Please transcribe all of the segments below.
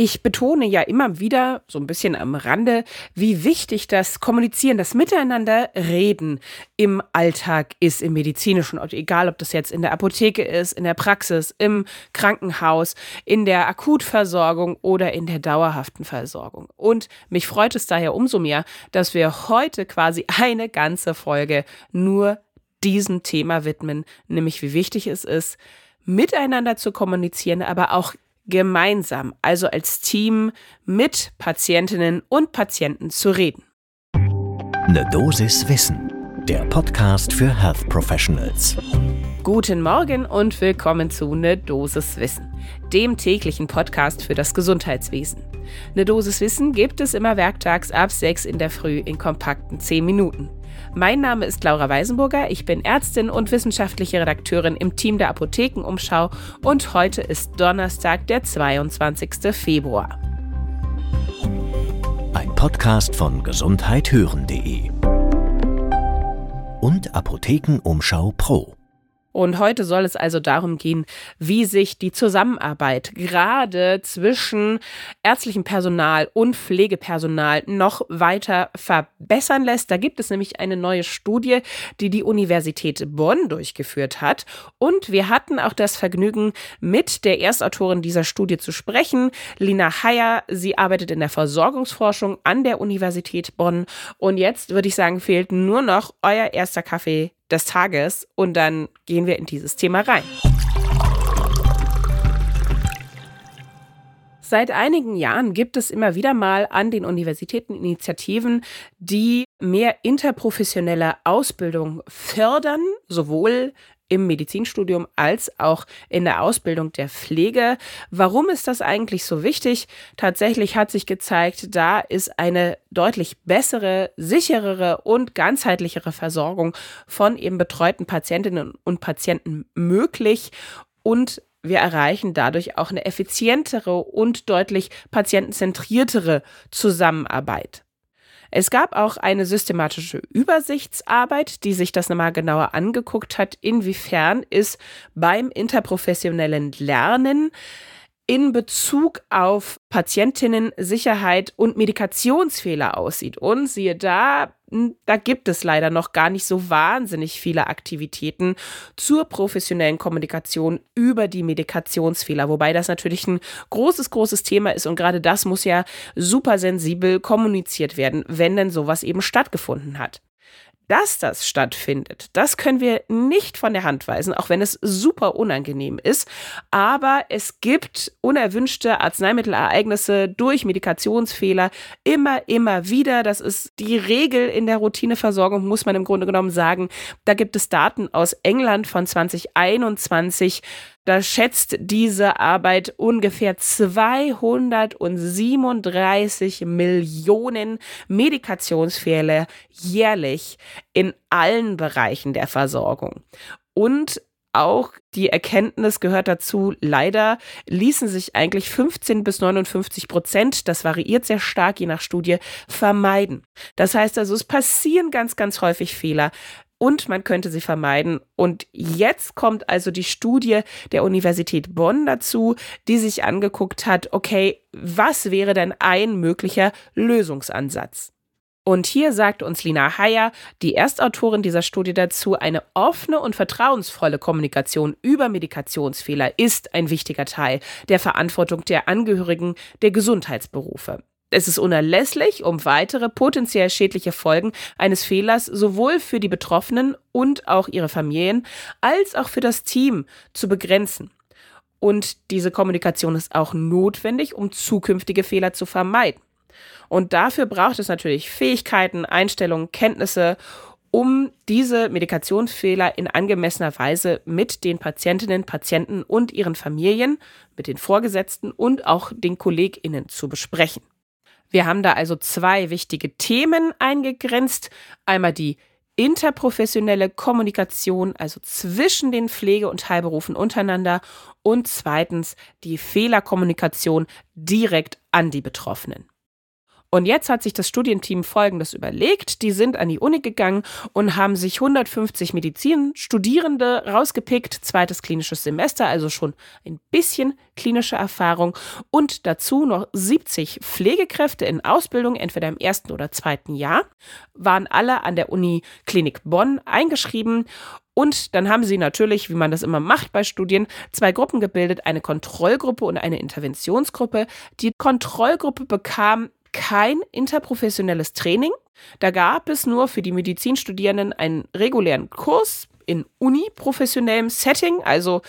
Ich betone ja immer wieder, so ein bisschen am Rande, wie wichtig das Kommunizieren, das Miteinander reden im Alltag ist, im medizinischen Ort. Egal, ob das jetzt in der Apotheke ist, in der Praxis, im Krankenhaus, in der Akutversorgung oder in der dauerhaften Versorgung. Und mich freut es daher umso mehr, dass wir heute quasi eine ganze Folge nur diesem Thema widmen, nämlich wie wichtig es ist, miteinander zu kommunizieren, aber auch gemeinsam, also als Team mit Patientinnen und Patienten zu reden. Eine Dosis Wissen, der Podcast für Health Professionals. Guten Morgen und willkommen zu Ne Dosis Wissen, dem täglichen Podcast für das Gesundheitswesen. Ne Dosis Wissen gibt es immer werktags ab 6 in der Früh in kompakten 10 Minuten. Mein Name ist Laura Weisenburger, ich bin Ärztin und wissenschaftliche Redakteurin im Team der Apothekenumschau und heute ist Donnerstag, der 22. Februar. Ein Podcast von gesundheithören.de und Apothekenumschau Pro. Und heute soll es also darum gehen, wie sich die Zusammenarbeit gerade zwischen ärztlichem Personal und Pflegepersonal noch weiter verbessern lässt. Da gibt es nämlich eine neue Studie, die die Universität Bonn durchgeführt hat. Und wir hatten auch das Vergnügen, mit der Erstautorin dieser Studie zu sprechen, Lina Heyer. Sie arbeitet in der Versorgungsforschung an der Universität Bonn. Und jetzt würde ich sagen, fehlt nur noch euer erster Kaffee des Tages und dann gehen wir in dieses Thema rein. Seit einigen Jahren gibt es immer wieder mal an den Universitäten Initiativen, die mehr interprofessionelle Ausbildung fördern, sowohl im Medizinstudium als auch in der Ausbildung der Pflege. Warum ist das eigentlich so wichtig? Tatsächlich hat sich gezeigt, da ist eine deutlich bessere, sicherere und ganzheitlichere Versorgung von eben betreuten Patientinnen und Patienten möglich und wir erreichen dadurch auch eine effizientere und deutlich patientenzentriertere Zusammenarbeit. Es gab auch eine systematische Übersichtsarbeit, die sich das nochmal genauer angeguckt hat, inwiefern ist beim interprofessionellen Lernen in Bezug auf Patientinnen Sicherheit und Medikationsfehler aussieht. Und siehe da, da gibt es leider noch gar nicht so wahnsinnig viele Aktivitäten zur professionellen Kommunikation über die Medikationsfehler, wobei das natürlich ein großes, großes Thema ist und gerade das muss ja super sensibel kommuniziert werden, wenn denn sowas eben stattgefunden hat. Dass das stattfindet, das können wir nicht von der Hand weisen, auch wenn es super unangenehm ist. Aber es gibt unerwünschte Arzneimittelereignisse durch Medikationsfehler immer, immer wieder. Das ist die Regel in der Routineversorgung, muss man im Grunde genommen sagen. Da gibt es Daten aus England von 2021. Da schätzt diese Arbeit ungefähr 237 Millionen Medikationsfehler jährlich in allen Bereichen der Versorgung. Und auch die Erkenntnis gehört dazu, leider ließen sich eigentlich 15 bis 59 Prozent, das variiert sehr stark je nach Studie, vermeiden. Das heißt also, es passieren ganz, ganz häufig Fehler und man könnte sie vermeiden. Und jetzt kommt also die Studie der Universität Bonn dazu, die sich angeguckt hat, okay, was wäre denn ein möglicher Lösungsansatz? Und hier sagt uns Lina Heyer, die Erstautorin dieser Studie dazu, eine offene und vertrauensvolle Kommunikation über Medikationsfehler ist ein wichtiger Teil der Verantwortung der Angehörigen der Gesundheitsberufe. Es ist unerlässlich, um weitere potenziell schädliche Folgen eines Fehlers sowohl für die Betroffenen und auch ihre Familien als auch für das Team zu begrenzen. Und diese Kommunikation ist auch notwendig, um zukünftige Fehler zu vermeiden. Und dafür braucht es natürlich Fähigkeiten, Einstellungen, Kenntnisse, um diese Medikationsfehler in angemessener Weise mit den Patientinnen, Patienten und ihren Familien, mit den Vorgesetzten und auch den KollegInnen zu besprechen. Wir haben da also zwei wichtige Themen eingegrenzt. Einmal die interprofessionelle Kommunikation, also zwischen den Pflege- und Heilberufen untereinander und zweitens die Fehlerkommunikation direkt an die Betroffenen. Und jetzt hat sich das Studienteam Folgendes überlegt. Die sind an die Uni gegangen und haben sich 150 Medizinstudierende rausgepickt, zweites klinisches Semester, also schon ein bisschen klinische Erfahrung. Und dazu noch 70 Pflegekräfte in Ausbildung, entweder im ersten oder zweiten Jahr, waren alle an der Uni Klinik Bonn eingeschrieben. Und dann haben sie natürlich, wie man das immer macht bei Studien, zwei Gruppen gebildet, eine Kontrollgruppe und eine Interventionsgruppe. Die Kontrollgruppe bekam kein interprofessionelles Training. Da gab es nur für die Medizinstudierenden einen regulären Kurs in uniprofessionellem Setting, also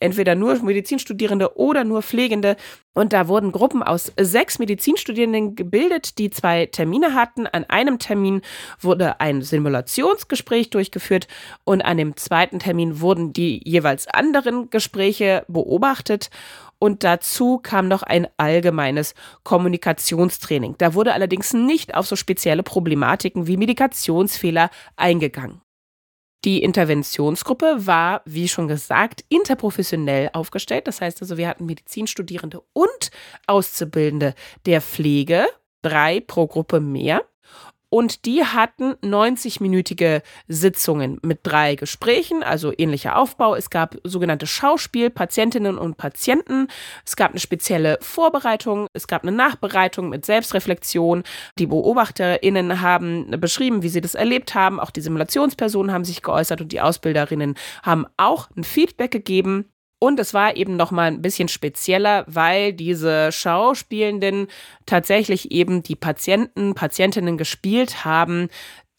entweder nur Medizinstudierende oder nur Pflegende. Und da wurden Gruppen aus sechs Medizinstudierenden gebildet, die zwei Termine hatten. An einem Termin wurde ein Simulationsgespräch durchgeführt und an dem zweiten Termin wurden die jeweils anderen Gespräche beobachtet. Und dazu kam noch ein allgemeines Kommunikationstraining. Da wurde allerdings nicht auf so spezielle Problematiken wie Medikationsfehler eingegangen. Die Interventionsgruppe war, wie schon gesagt, interprofessionell aufgestellt. Das heißt also, wir hatten Medizinstudierende und Auszubildende der Pflege, drei pro Gruppe mehr und die hatten 90-minütige Sitzungen mit drei Gesprächen, also ähnlicher Aufbau. Es gab sogenannte Schauspiel, Patientinnen und Patienten. Es gab eine spezielle Vorbereitung, es gab eine Nachbereitung mit Selbstreflexion. Die BeobachterInnen haben beschrieben, wie sie das erlebt haben. Auch die Simulationspersonen haben sich geäußert und die Ausbilderinnen haben auch ein Feedback gegeben. Und es war eben noch mal ein bisschen spezieller, weil diese Schauspielenden tatsächlich eben die Patienten, Patientinnen gespielt haben,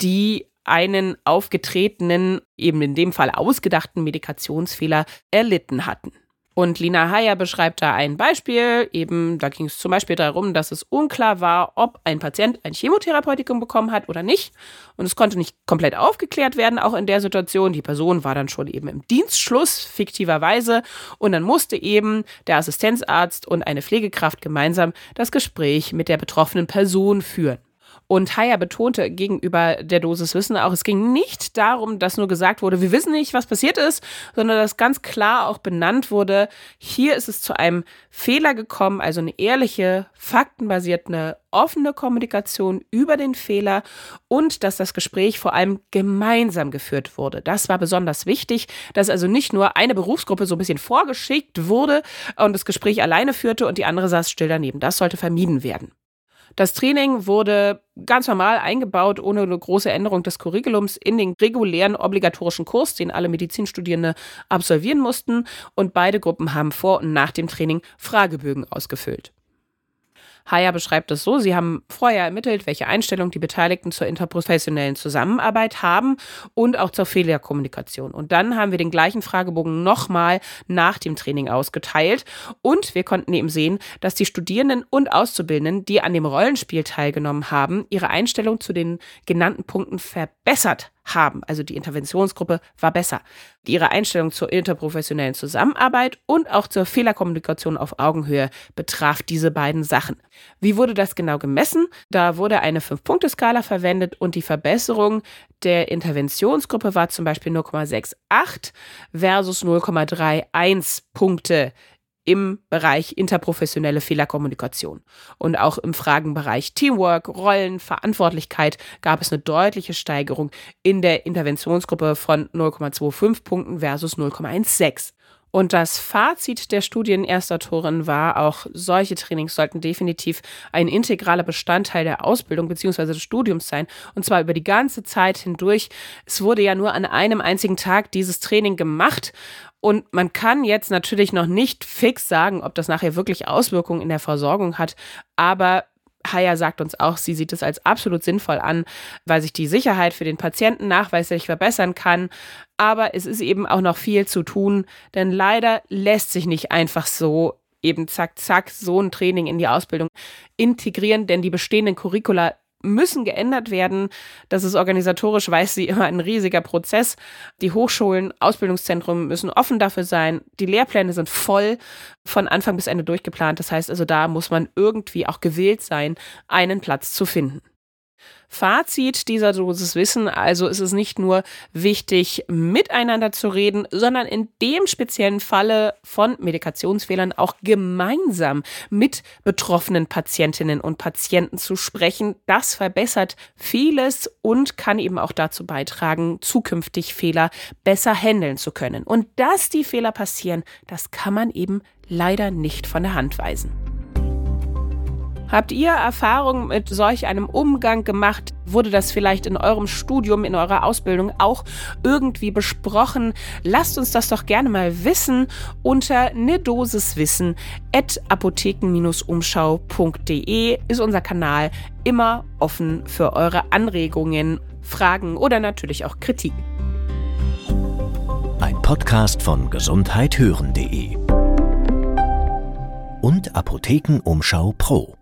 die einen aufgetretenen, eben in dem Fall ausgedachten Medikationsfehler erlitten hatten. Und Lina Hayer beschreibt da ein Beispiel. Eben, da ging es zum Beispiel darum, dass es unklar war, ob ein Patient ein Chemotherapeutikum bekommen hat oder nicht. Und es konnte nicht komplett aufgeklärt werden, auch in der Situation. Die Person war dann schon eben im Dienstschluss, fiktiverweise. Und dann musste eben der Assistenzarzt und eine Pflegekraft gemeinsam das Gespräch mit der betroffenen Person führen. Und Haya betonte gegenüber der Dosis Wissen auch, es ging nicht darum, dass nur gesagt wurde, wir wissen nicht, was passiert ist, sondern dass ganz klar auch benannt wurde, hier ist es zu einem Fehler gekommen, also eine ehrliche, faktenbasierte, offene Kommunikation über den Fehler und dass das Gespräch vor allem gemeinsam geführt wurde. Das war besonders wichtig, dass also nicht nur eine Berufsgruppe so ein bisschen vorgeschickt wurde und das Gespräch alleine führte und die andere saß still daneben. Das sollte vermieden werden. Das Training wurde ganz normal eingebaut, ohne eine große Änderung des Curriculums, in den regulären obligatorischen Kurs, den alle Medizinstudierende absolvieren mussten. Und beide Gruppen haben vor und nach dem Training Fragebögen ausgefüllt. Haya beschreibt es so, sie haben vorher ermittelt, welche Einstellung die Beteiligten zur interprofessionellen Zusammenarbeit haben und auch zur Fehlerkommunikation. Und dann haben wir den gleichen Fragebogen nochmal nach dem Training ausgeteilt und wir konnten eben sehen, dass die Studierenden und Auszubildenden, die an dem Rollenspiel teilgenommen haben, ihre Einstellung zu den genannten Punkten verbessert haben. Also die Interventionsgruppe war besser. Ihre Einstellung zur interprofessionellen Zusammenarbeit und auch zur Fehlerkommunikation auf Augenhöhe betraf diese beiden Sachen. Wie wurde das genau gemessen? Da wurde eine Fünf-Punkte-Skala verwendet und die Verbesserung der Interventionsgruppe war zum Beispiel 0,68 versus 0,31 Punkte im Bereich interprofessionelle Fehlerkommunikation. Und auch im Fragenbereich Teamwork, Rollen, Verantwortlichkeit gab es eine deutliche Steigerung in der Interventionsgruppe von 0,25 Punkten versus 0,16. Und das Fazit der Studienerstautorin war auch, solche Trainings sollten definitiv ein integraler Bestandteil der Ausbildung bzw. des Studiums sein. Und zwar über die ganze Zeit hindurch. Es wurde ja nur an einem einzigen Tag dieses Training gemacht. Und man kann jetzt natürlich noch nicht fix sagen, ob das nachher wirklich Auswirkungen in der Versorgung hat. Aber Haya sagt uns auch, sie sieht es als absolut sinnvoll an, weil sich die Sicherheit für den Patienten nachweislich verbessern kann. Aber es ist eben auch noch viel zu tun, denn leider lässt sich nicht einfach so eben zack, zack, so ein Training in die Ausbildung integrieren, denn die bestehenden Curricula müssen geändert werden. Das ist organisatorisch, weiß sie, immer ein riesiger Prozess. Die Hochschulen, Ausbildungszentren müssen offen dafür sein. Die Lehrpläne sind voll von Anfang bis Ende durchgeplant. Das heißt also, da muss man irgendwie auch gewillt sein, einen Platz zu finden. Fazit dieser Dosis Wissen also ist es nicht nur wichtig, miteinander zu reden, sondern in dem speziellen Falle von Medikationsfehlern auch gemeinsam mit betroffenen Patientinnen und Patienten zu sprechen. Das verbessert vieles und kann eben auch dazu beitragen, zukünftig Fehler besser handeln zu können. Und dass die Fehler passieren, das kann man eben leider nicht von der Hand weisen. Habt ihr Erfahrungen mit solch einem Umgang gemacht? Wurde das vielleicht in eurem Studium, in eurer Ausbildung auch irgendwie besprochen? Lasst uns das doch gerne mal wissen unter ne Dosis Wissen at apotheken-umschau.de ist unser Kanal immer offen für eure Anregungen, Fragen oder natürlich auch Kritik. Ein Podcast von gesundheithören.de und Apothekenumschau Pro.